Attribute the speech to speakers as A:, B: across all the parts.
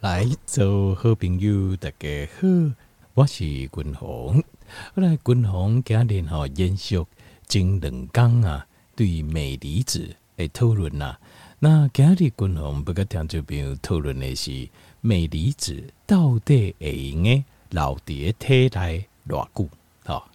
A: 来，做好朋友，大家好，我是君鸿。后来君鸿今日吼延续前两讲啊，对镁离子的讨论呐。那今日君鸿不跟听众朋友讨论的是镁离子到底会用诶留伫体内偌久？哈，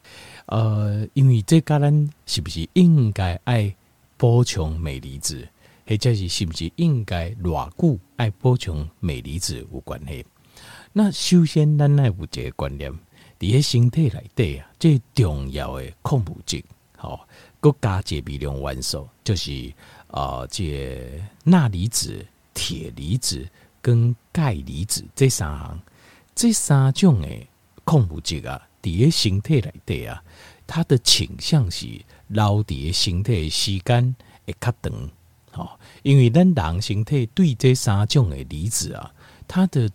A: 呃，因为这个咱是不是应该爱补充镁离子？或者是是不是应该偌久爱补充镁离子有关系？那首先咱爱有一个观念，伫个身体内底啊，最重要的矿物质，好，佮加一个微量元素，就是啊、呃，这钠离子、铁离子跟钙离子这三项，这三种的矿物质啊，伫个身体内底啊，它的倾向是留伫个身体的时间会较长。好，因为咱人身体对这三种的离子啊，它的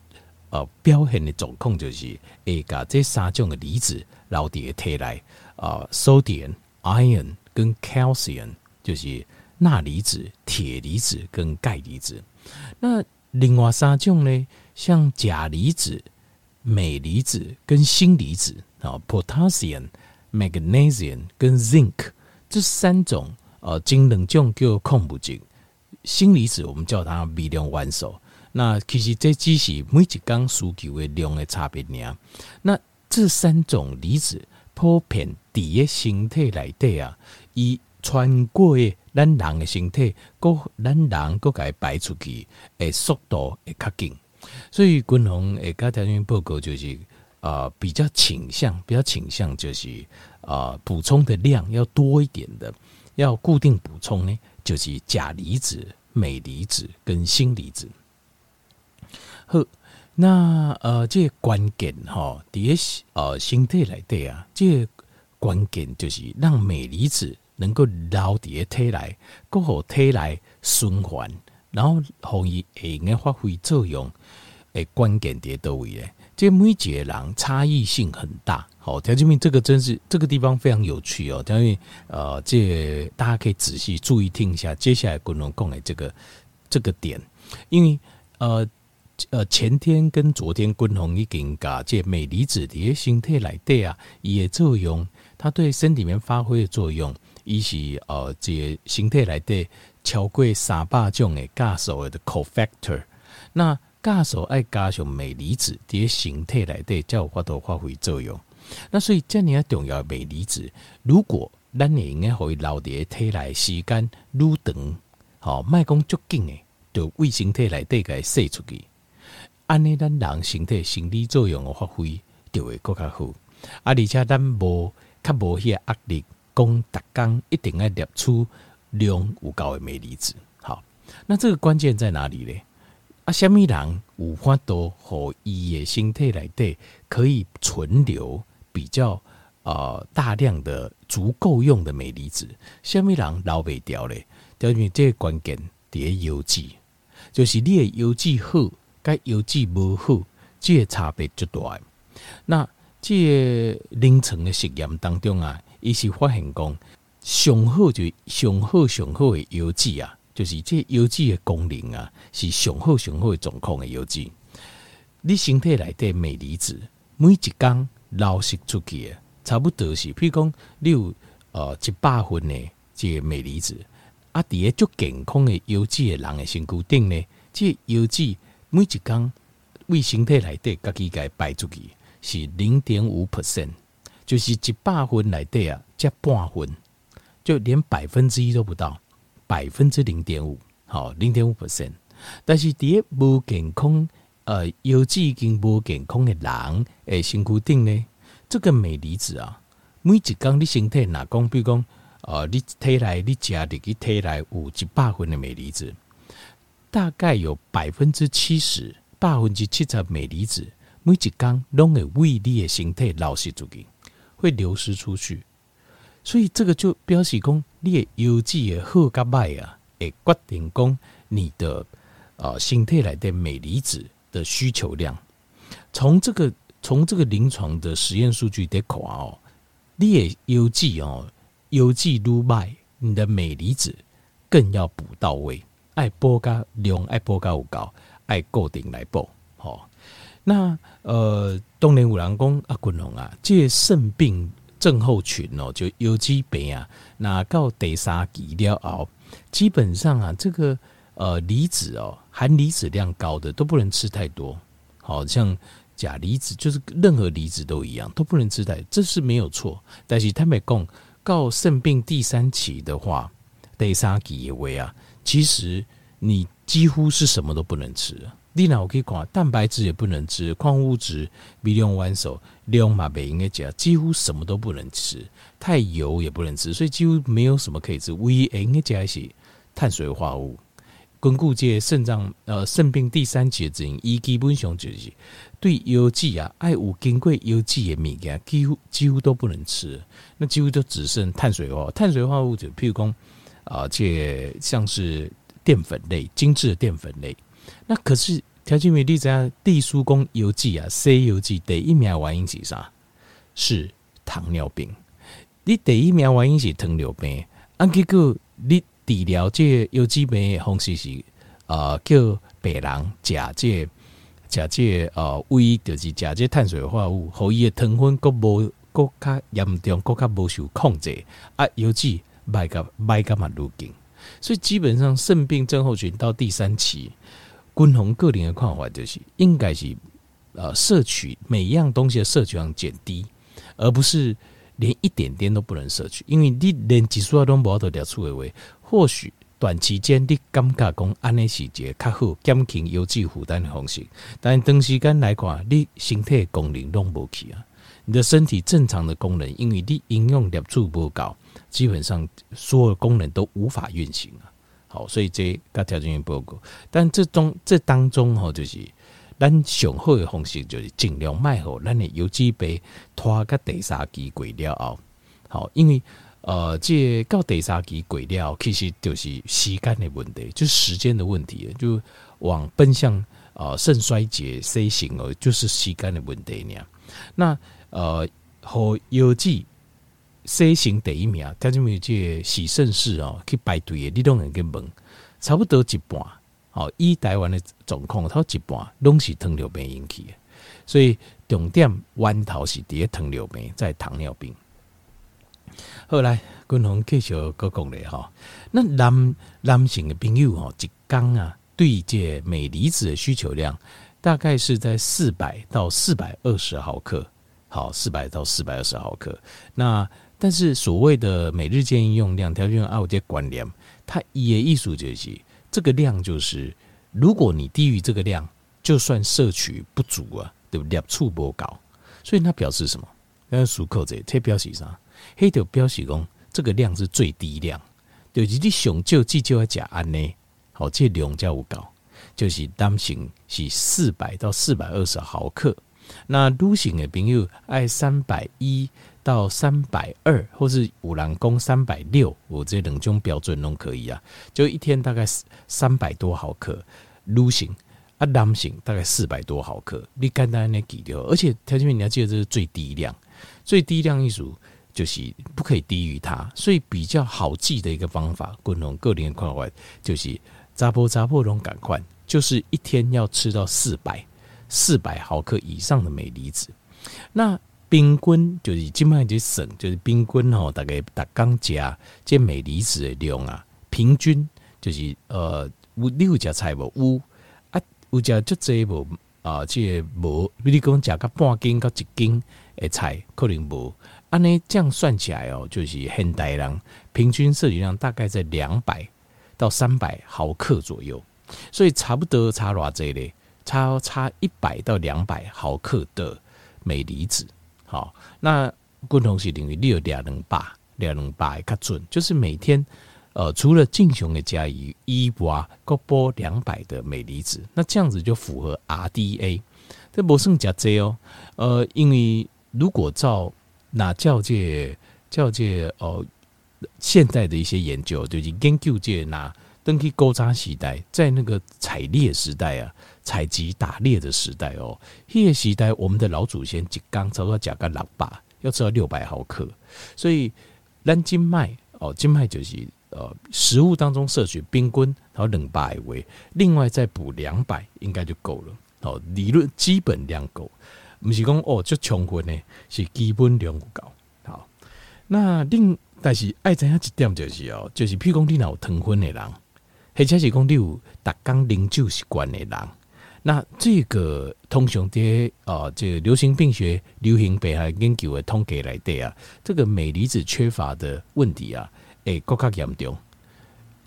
A: 呃表现的状况就是会把这三种的离子留伫体内啊，sodium、iron 跟 calcium 就是钠离子、铁离子跟钙离子。那另外三种呢，像钾离子、镁离子跟锌离子啊，potassium、magnesium 跟 zinc 这三种呃，这两种叫矿物质。锌离子我们叫它微量元素，那其实这只是每一缸需求的量的差别而已。那这三种离子普遍伫个身体内底啊，伊穿过咱人的身体，搁咱人搁该排出去诶速度会较紧。所以军方诶个条件报告就是啊、呃，比较倾向，比较倾向就是啊，补、充的量要多一点的，要固定补充呢。就是钾离子、镁离子跟锌离子。好，那呃，这个、关键哈，第一呃，身体来对啊，这个、关键就是让镁离子能够留在体内，够好体来循环，然后可以会用发挥作用。诶，关键在倒位咧？这每一个人差异性很大。哦，条件面这个真是这个地方非常有趣哦。因为呃，这大家可以仔细注意听一下接下来滚龙讲的这个这个点，因为呃呃前天跟昨天昆龙已经把这镁离子的形态来对啊，也作用，它对身体里面发挥的作用，一是呃这形态来对超过三百种的加数的 cofactor，那。加速爱加上镁离子的形态来对才有法度发挥作用。那所以这样重要的镁离子，如果咱会用诶，互伊留伫体内时间愈长，好，莫讲足紧诶，就为身体内底个释出去。安尼咱人身体生理作用诶发挥就会更较好。啊，而且咱无较无迄个压力，讲逐工一定要摄取量有够诶镁离子。好，那这个关键在哪里呢？啊，虾米人有法度，互伊诶身体内底可以存留比较呃大量的足够用的镁离子，虾米人留袂掉咧？因为这个关键伫个油脂，就是你的油脂好，甲油脂无好，这个差别就大。那这个临床的实验当中啊，伊是发现讲上好就上好上好的油脂啊。就是这油脂的功能啊，是上好上好的状况的油脂。你身体内底镁离子每一工流失出去的，差不多是，譬如讲你有呃一百分的这个镁离子，啊，伫个足健康的优质的人的身躯顶呢，这个、油脂每一工为身体内底家己个排出去是零点五 percent，就是一百分内底啊，才半分，就连百分之一都不到。百分之零点五，好，零点五 percent。但是第一无健康，呃，油脂已经无健康的人，诶，身躯顶呢，这个镁离子啊，每一工你身体哪讲，比如讲，呃，你体内你加入去体内有一百分的镁离子，大概有百分之七十，百分之七十镁离子，每一工拢会为你的身体流失出去，会流失出去。所以这个就表示讲，你的油脂的好甲坏啊，会决定讲你的呃身体内的镁离子的需求量。从这个从这个临床的实验数据得看哦，你的油脂哦，油脂愈坏，你的镁离子更要补到位，爱补加量爱补加有够，爱固定来补。好，那呃，当年有人讲啊，滚龙啊，这肾病症候群哦，就有机病啊，那到第三期了后，基本上啊，这个呃离子哦，含离子量高的都不能吃太多，好像钾离子，就是任何离子都一样，都不能吃太多，这是没有错。但是他们讲告肾病第三期的话，第三期也为啊，其实你几乎是什么都不能吃。你哪我可以讲，蛋白质也不能吃，矿物质、微量元素、量马贝应该讲，几乎什么都不能吃，太油也不能吃，所以几乎没有什么可以吃。唯一应该讲是碳水化合物。巩固这肾脏呃肾病第三期的原因，伊基本上就是对油脂啊，爱有经过油脂的物件，几乎几乎都不能吃，那几乎都只剩碳水化碳水化合物，就譬如讲啊，这像是淀粉类、精致的淀粉类。那可是条件为例子啊，地疏公油剂啊，C 油剂第一名原因是啥？是糖尿病。你第一名原因是糖尿病，啊，结果你治疗这油剂病的方式是呃叫白人食这食这呃胃就是食这碳水化合物，和伊的糖分阁无阁较严重，阁较无受控制啊，油剂卖个卖个嘛路径，所以基本上肾病症候群到第三期。均衡个人的看法就是，应该是呃摄取每一样东西的摄取量减低，而不是连一点点都不能摄取。因为你连激素都无得了处的话，或许短期间你感觉讲安尼是一个较好减轻油脂负担的方式，但长时间来看，你身体的功能拢无去啊。你的身体正常的功能，因为你营养摄取不够，基本上所有功能都无法运行啊。好，所以这个条件也不够，但这中这当中吼，就是咱上好的方式就是尽量卖好，咱的油脂被拖到第三期过了后，好，因为呃，这到第三期过了，其实就是时间的问题，就是时间的问题，就往奔向呃肾衰竭 C 型哦，就是时间的问题呢。那呃，和油脂。C 型第一名，他就没有这洗肾室哦，去排队的，你都能去问，差不多一半。哦，以台湾的状况，它一半拢是糖尿病引起的，所以重点源头是伫糖尿病，在糖尿病。后来，均衡继续搁讲咧哈，那男男性的朋友哦，一缸啊，对这镁离子的需求量大概是在四百到四百二十毫克，好，四百到四百二十毫克，那。但是所谓的每日建议用量，条件按我这观念，它也意思就是这个量就是，如果你低于这个量，就算摄取不足啊，对不对？触不高，所以它表示什么？要数口子，这表示啥？黑条表示讲这个量是最低量，就是你想就至少要加安呢，好，这量才有高，就是担心是四百到四百二十毫克，那女性的朋友爱三百一。到三百二，或是五郎公三百六，我这两种标准都可以啊。就一天大概三百多毫克，女性啊，男性大概四百多毫克。你简单的记掉，而且条件你要记得这是最低量，最低量一组就是不可以低于它，所以比较好记的一个方法，共同个人看法就是查甫查甫拢赶快，就是一天要吃到四百四百毫克以上的镁离子，那。冰棍就是今麦就省，就是冰棍吼，大概逐工食这镁离子的量啊，平均就是呃，有你有食菜无？有啊，有食足济无啊？这无，比如讲食个半斤到一斤的菜，可能无。安尼这样算起来哦，就是现代人平均摄取量大概在两百到三百毫克左右，所以差不多差偌济咧，差差一百到两百毫克的镁离子。好，那共同是等于六两两八两两八较准，就是每天呃除了正常的加以一瓦各波两百的镁离子，那这样子就符合 RDA。这不算加这哦，呃，因为如果照那教界教界哦，现在的一些研究就是研究界那登去勾扎时代，在那个采猎时代啊。采集打猎的时代哦，那个时代我们的老祖先一缸差不多加个六百，要吃到六百毫克，所以咱今麦哦，今麦就是呃食物当中摄取冰棍，然后冷百为，另外再补两百应该就够了。哦，理论基本量够，不是讲哦就充分呢，是基本量够。好，那另但是爱怎样一点就是哦，就是譬如讲你若有糖分的人，或者是讲你有逐工啉酒习惯的人，那这个通常在啊，这个流行病学、流行病学研究的统计来对啊，这个镁离子缺乏的问题啊，会更加严重。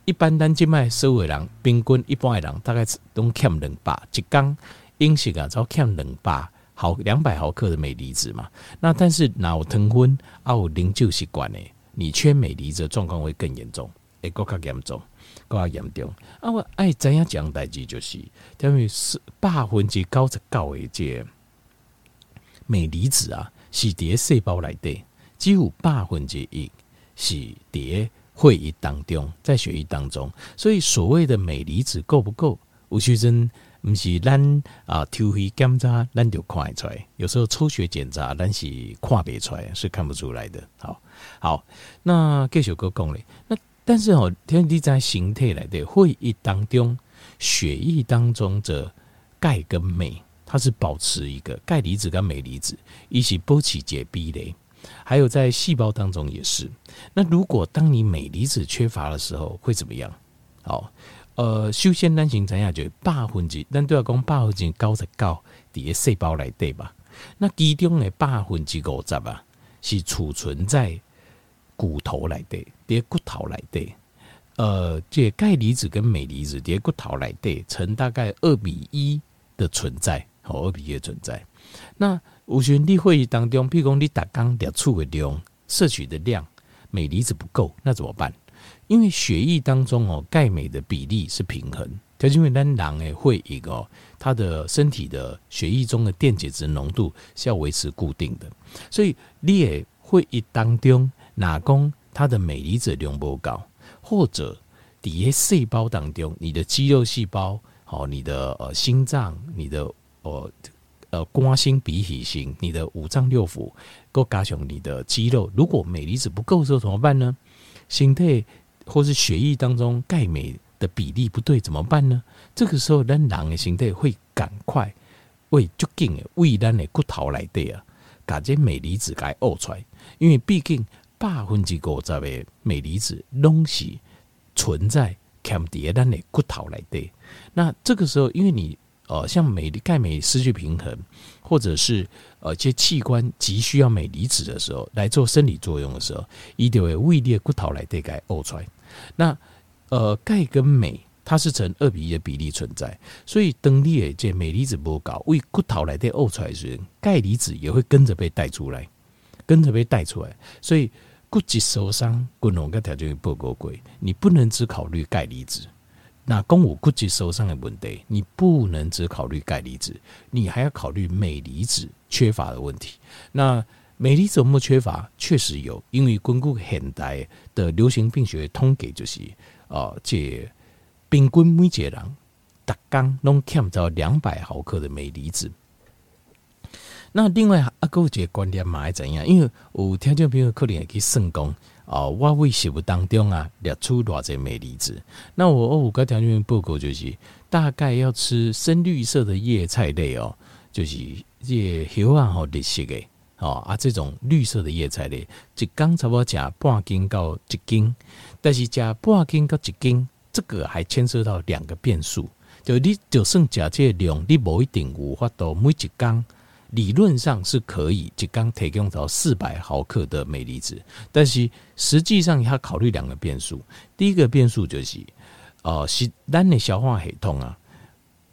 A: 一般咱即卖所有人，平均一般的人大概拢欠两百，一工饮食啊，只欠两百毫两百毫克的镁离子嘛。那但是若有糖分啊，有啉酒习惯的，你缺镁离子状况会更严重，会更加严重，更加严重。啊，我爱怎样讲代志就是，因为是百分之九十九的这镁离子啊，是伫细胞内底，只有百分之一是伫。会议当中，在血液当中，所以所谓的镁离子够不够？吴先生不是咱啊，抽血检查咱就看出来，有时候抽血检查咱是看不出来，是看不出来的。好，好，那继续搁讲咧。那但是哦，天地在形态来的会议当中，血液当中的钙跟镁，它是保持一个钙离子跟镁离子一起保持一个比例。还有在细胞当中也是。那如果当你镁离子缺乏的时候，会怎么样？好，呃，首先咱先知影就百分之，咱都要讲百分之九十九伫细胞来对吧。那其中的百分之五十啊，是储存在骨头内底，伫骨头内底。呃，这钙离子跟镁离子伫骨头内底呈大概二比一的存在，哦，二比一的存在。那有时你会议当中，譬如讲你打刚两处的量摄取的量，镁离子不够，那怎么办？因为血液当中哦，钙镁的比例是平衡，就是因为咱人诶会议哦，他的身体的血液中的电解质浓度是要维持固定的，所以你也会一当中，哪讲它的镁离子浓度高，或者底下细胞当中，你的肌肉细胞，好，你的呃心脏，你的呃。呃，肝心脾脾心，你的五脏六腑够加强你的肌肉。如果镁离子不够的时候怎么办呢？心态或是血液当中钙镁的比例不对怎么办呢？这个时候咱，人的心态会赶快为就紧的为咱的骨头来对啊，把这镁离子给挖出来。因为毕竟百分之五十的镁离子东西存在欠伫咱的骨头来对。那这个时候，因为你。呃，像镁钙镁失去平衡，或者是呃，一些器官急需要镁离子的时候，来做生理作用的时候，一定会胃裂骨头来得钙呕出来。那呃，钙跟镁它是成二比一的比例存在，所以当你的这镁离子不高，胃骨头来得呕出来时，钙离子也会跟着被带出来，跟着被带出来。所以骨质受伤，骨龙跟条件不够贵，你不能只考虑钙离子。那公五骨质受伤的问题，你不能只考虑钙离子，你还要考虑镁离子缺乏的问题。那镁离子有没有缺乏？确实有，因为根据现代的流行病学统计，就是啊，这平均每一个人大刚拢欠着两百毫克的镁离子。那另外啊，还有一个观点嘛，还怎样？因为有听众朋友可能会去算讲。哦，我为食物当中啊，列出偌侪镁离子。那我哦，我刚条件报告就是，大概要吃深绿色的叶菜类哦，就是这叶啊好绿色的哦啊，这种绿色的叶菜类，一缸差不多吃半斤到一斤，但是吃半斤到一斤，这个还牵涉到两个变数，就你就算吃这量，你不一定有法度每一缸。理论上是可以，就刚提供到四百毫克的镁离子，但是实际上要考虑两个变数。第一个变数就是，呃，是咱的消化系统啊，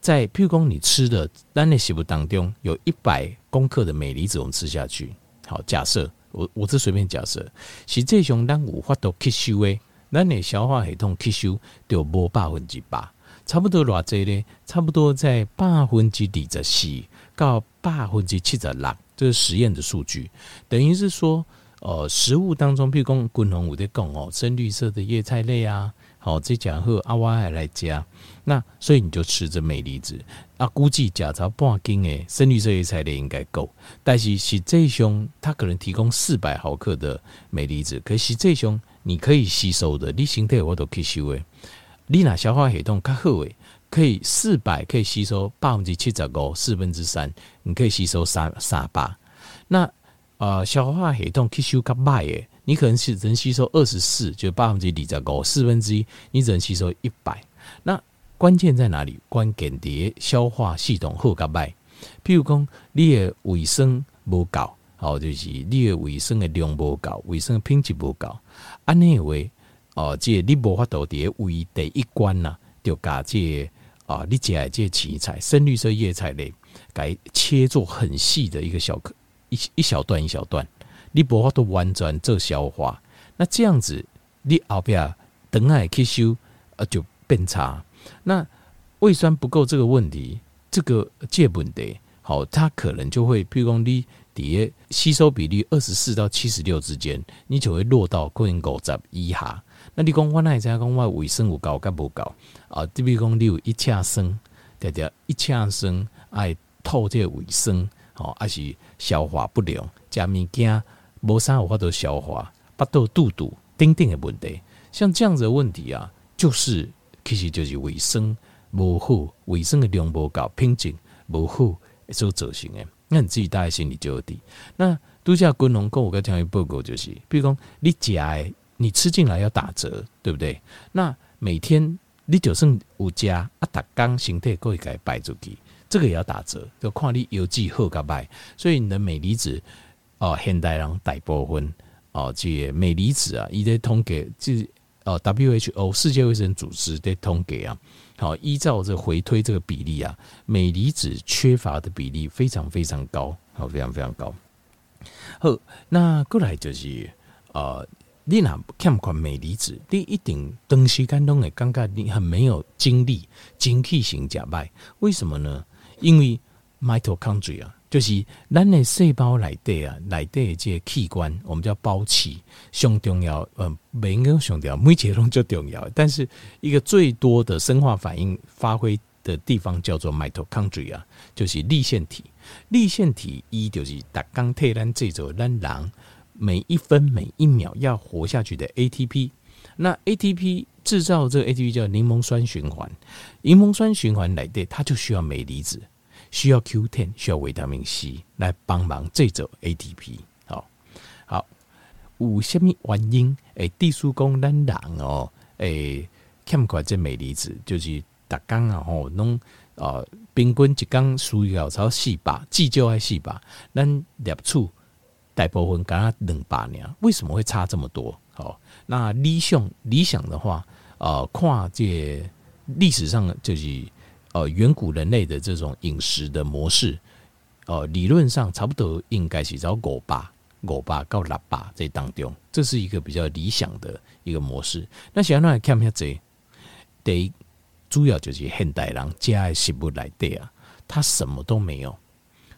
A: 在譬如说你吃的咱的食物当中有一百公克的镁离子，我们吃下去，好，假设我我是随便假设，是这种咱无法度吸收的，咱的消化系统吸收就无百分之百，差不多偌济呢，差不多在百分之二十四。到百分之七十六，这是实验的数据，等于是说，呃，食物当中，譬如讲，滚红五的汞哦，深绿色的叶菜类啊，好，这讲和阿瓦还来加，那所以你就吃着镁离子，啊，估计假造半斤诶，深绿色叶菜类应该够，但是实际上它可能提供四百毫克的镁离子，可是实际上你可以吸收的，你身体我都吸收诶，你那消化系统较好诶。可以四百可以吸收百分之七十五，四分之三，你可以吸收三三八。那呃，消化系统吸收较慢诶，你可能是能吸收二十四，就百分之二十五，四分之一，你只能吸收一百。那关键在哪里？关键在消化系统好较慢。譬如讲，你的卫生无够，好，就是你的卫生的量无够，卫生的品质无够。安尼话，哦，即你无法度伫胃第一关呐，就加这啊，你食的这青菜、深绿色叶菜类，该切做很细的一个小颗，一一小段一小段，你无法度完全做消化。那这样子，你后边等下吸收啊就变差。那胃酸不够这个问题。这个借本的，好，它可能就会，譬如讲你底下吸收比例二十四到七十六之间，你就会落到可能五十以下。那你讲我那在讲我卫生有够，够不够啊？比如讲你有一车生，对对，一车生爱吐这个卫生，吼，还是消化不良，食物件无啥有法度消化，腹肚肚肚等等的问题，像这样子的问题啊，就是其实就是卫生。无好，卫生的量无够，品质无好，所造成的。那你自己大概心里就有底。那度假君龙跟我个听一报告就是，比如讲你食，你吃进来要打折，对不对？那每天你就算有加啊，打刚形态可以改摆出去，这个也要打折，就看你邮寄好甲歹。所以你的镁离子哦，现代人大部分哦，这镁离子啊，伊在统计，就是哦，WHO 世界卫生组织在统计啊。好，依照这回推这个比例啊，镁离子缺乏的比例非常非常高，好，非常非常高。好，那过来就是呃，你若欠款镁离子，你一定长时间拢会感觉你很没有精力，精气神假败。为什么呢？因为 mitochondria。就是咱的细胞内底啊，内底的这个器官，我们叫胞器，上重要。嗯，每一个上重要，每一个拢最重要。但是一个最多的生化反应发挥的地方叫做 mitochondria，就是粒线体。粒线体一就是打钢铁咱制作咱人每一分每一秒要活下去的 ATP。那 ATP 制造这个 ATP 叫柠檬酸循环，柠檬酸循环内底它就需要镁离子。需要 Q10，需要维他命 C 来帮忙制造 ATP。好，好，有什么原因？诶，地书讲咱人哦，诶，欠缺这镁离子，就是逐工啊吼，拢啊，平均一工需要超四百，至少还四百，咱摄取大部分刚刚两百年，为什么会差这么多？好，那理想理想的话，呃，跨界历史上就是。呃，远古人类的这种饮食的模式，呃，理论上差不多应该是找五百、五百到六百这当中，这是一个比较理想的一个模式。那现在来看一下这，第一，主要就是现代人加的食物来的啊，它什么都没有，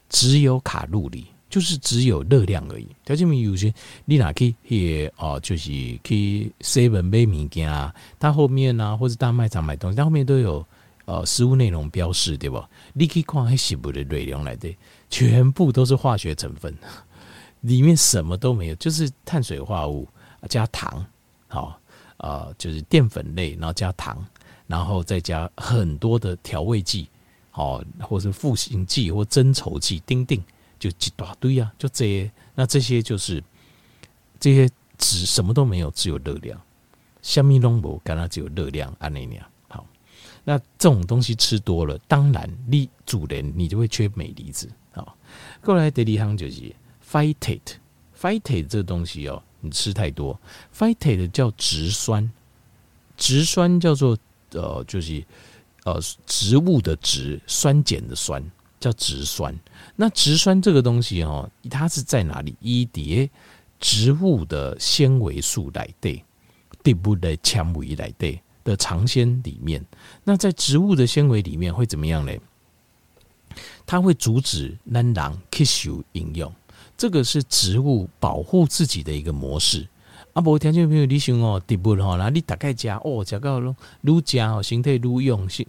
A: 只有卡路里，就是只有热量而已。条件明有些你哪去也哦，就是去 seven 买物件啊，它后面啊，或者大卖场买东西，它后面都有。呃，食物内容标示对吧？你可以看那食物的内容来的，全部都是化学成分，里面什么都没有，就是碳水化合物加糖，好，呃，就是淀粉类，然后加糖，然后再加很多的调味剂，好，或是赋形剂或增稠剂，丁丁就一大堆啊，就这些，那这些就是这些只什么都没有，只有热量，虾米拢无，干那只有热量，安尼样。那这种东西吃多了，当然你主人你就会缺镁离子。啊。过来第二项就是 phytate，phytate 这个东西哦，你吃太多，phytate 叫植酸，植酸叫做呃就是呃植物的植酸碱的酸。叫植酸。那植酸这个东西哦，它是在哪里？一叠植物的纤维素来对，底部的纤维来对。的长纤里面，那在植物的纤维里面会怎么样呢？它会阻止咱人吸收营养，这个是植物保护自己的一个模式。啊，无听众朋友，你想哦，植物吼，那你大概加哦，加到愈加哦，身体愈用，形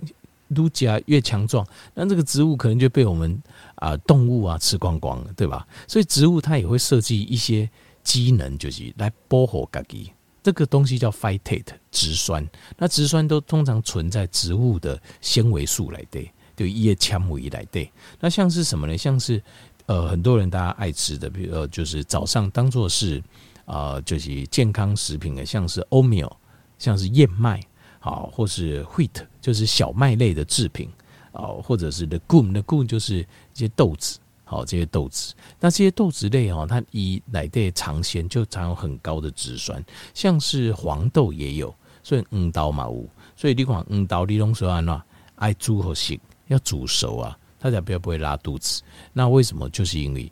A: 愈加越强壮，那这个植物可能就被我们啊动物啊吃光光了，对吧？所以植物它也会设计一些机能，就是来保护自己。这个东西叫 phytate 植酸，那植酸都通常存在植物的纤维素来对，就叶纤维来对。那像是什么呢？像是呃很多人大家爱吃的，比如就是早上当做是啊、就是健康食品的，像是 oatmeal，像是燕麦，好，或是 wheat，就是小麦类的制品，哦，或者是 legume，legume 就是一些豆子。好，这些豆子，那这些豆子类哦，它以奶类尝鲜就含有很高的植酸，像是黄豆也有，所以黄豆嘛有，所以你看黄豆你拢说安怎爱煮和食，要煮熟啊，它才不要不会拉肚子。那为什么？就是因为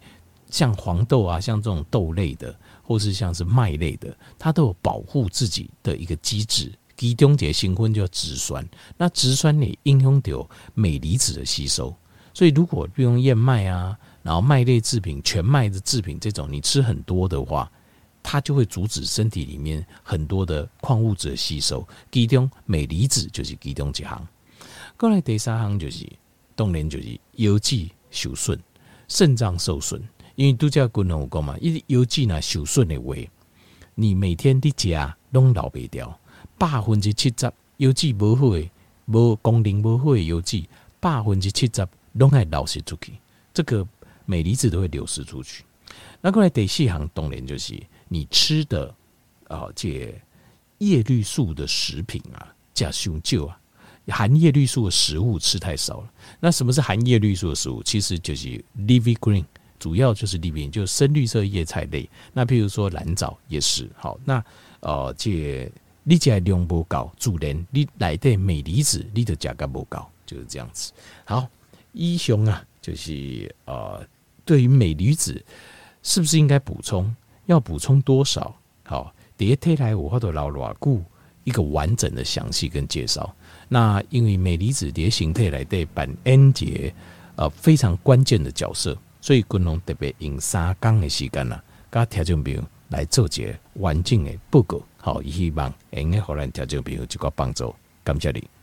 A: 像黄豆啊，像这种豆类的，或是像是麦类的，它都有保护自己的一个机制。其中一个成分叫植酸，那植酸你影响到镁离子的吸收，所以如果用燕麦啊。然后麦类制品、全麦的制品这种，你吃很多的话，它就会阻止身体里面很多的矿物质的吸收。其中镁离子就是其中一项。过来第三项就是，当然就是腰肌受损、肾脏受损。因为都叫骨龙骨嘛，因为腰肌呢受损的话，你每天的家拢老不掉，百分之七十油脂不好的、无功能不好的腰肌，百分之七十拢会流失出去。这个。镁离子都会流失出去。那过来第四项当然就是你吃的啊，这叶绿素的食品啊，加雄旧啊，含叶绿素的食物吃太少了。那什么是含叶绿素的食物？其实就是 l i v i green，主要就是 leafy，就是深绿色叶菜类。那譬如说蓝藻也是好。那呃，这你加量不高，自然你来的镁离子你的价格不高，就是这样子。好，一雄啊，就是呃。对于镁离子，是不是应该补充？要补充多少？好，第一天来我或者老罗顾一个完整的详细跟介绍。那因为镁离子的形态来对扮演节呃非常关键的角色，所以军龙特别用三天的时间呢，跟听众朋友来做一个完整的报告。好，伊希望能够让听众朋友一个帮助。感谢你。